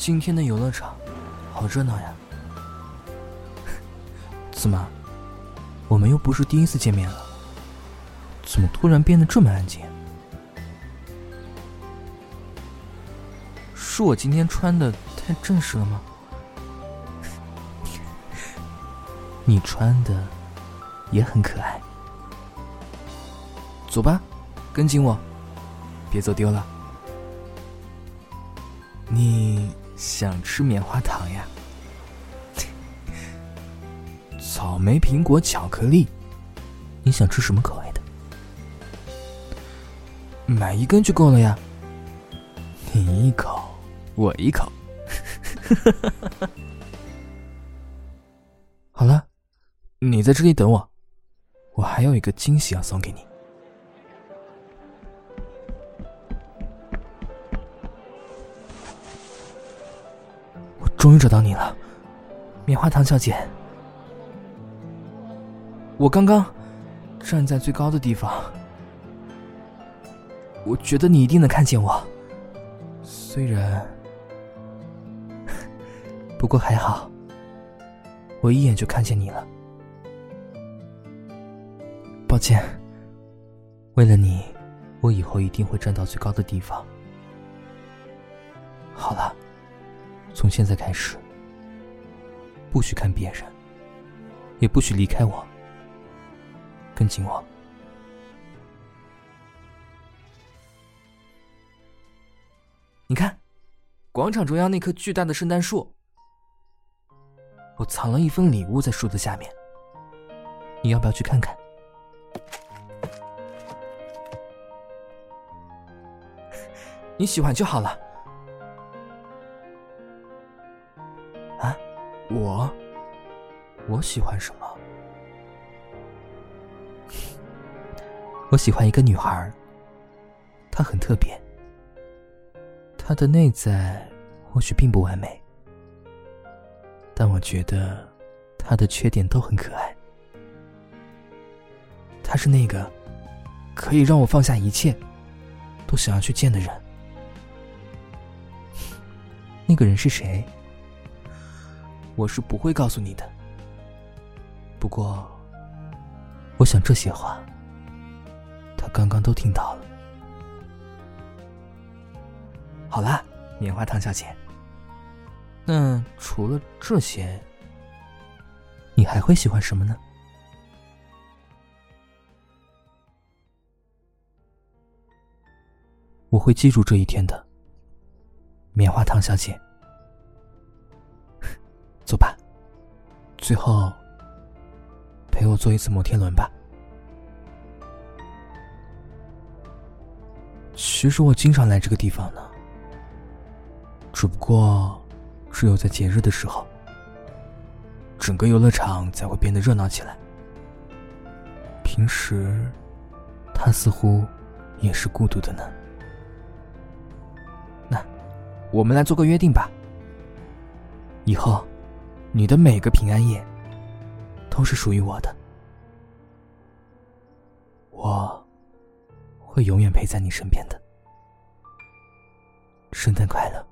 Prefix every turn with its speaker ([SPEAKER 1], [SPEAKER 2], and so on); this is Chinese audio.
[SPEAKER 1] 今天的游乐场好热闹呀！怎么，我们又不是第一次见面了？怎么突然变得这么安静？是我今天穿的太正式了吗？你穿的也很可爱。走吧，跟紧我，别走丢了。你想吃棉花糖呀？草莓、苹果、巧克力，你想吃什么口味的？买一根就够了呀。你一口，我一口。好了，你在这里等我，我还有一个惊喜要送给你。终于找到你了，棉花糖小姐。我刚刚站在最高的地方。我觉得你一定能看见我，虽然，不过还好，我一眼就看见你了。抱歉，为了你，我以后一定会站到最高的地方。好了，从现在开始，不许看别人，也不许离开我，跟紧我。你看，广场中央那棵巨大的圣诞树，我藏了一份礼物在树的下面。你要不要去看看？你喜欢就好了。我，我喜欢什么？我喜欢一个女孩，她很特别。她的内在或许并不完美，但我觉得他的缺点都很可爱。他是那个可以让我放下一切，都想要去见的人。那个人是谁？我是不会告诉你的。不过，我想这些话，他刚刚都听到了。好啦，棉花糖小姐。那除了这些，你还会喜欢什么呢？我会记住这一天的，棉花糖小姐。走吧，最后陪我坐一次摩天轮吧。其实我经常来这个地方呢。只不过，只有在节日的时候，整个游乐场才会变得热闹起来。平时，他似乎也是孤独的呢。那，我们来做个约定吧。以后，你的每个平安夜都是属于我的，我会永远陪在你身边的。圣诞快乐！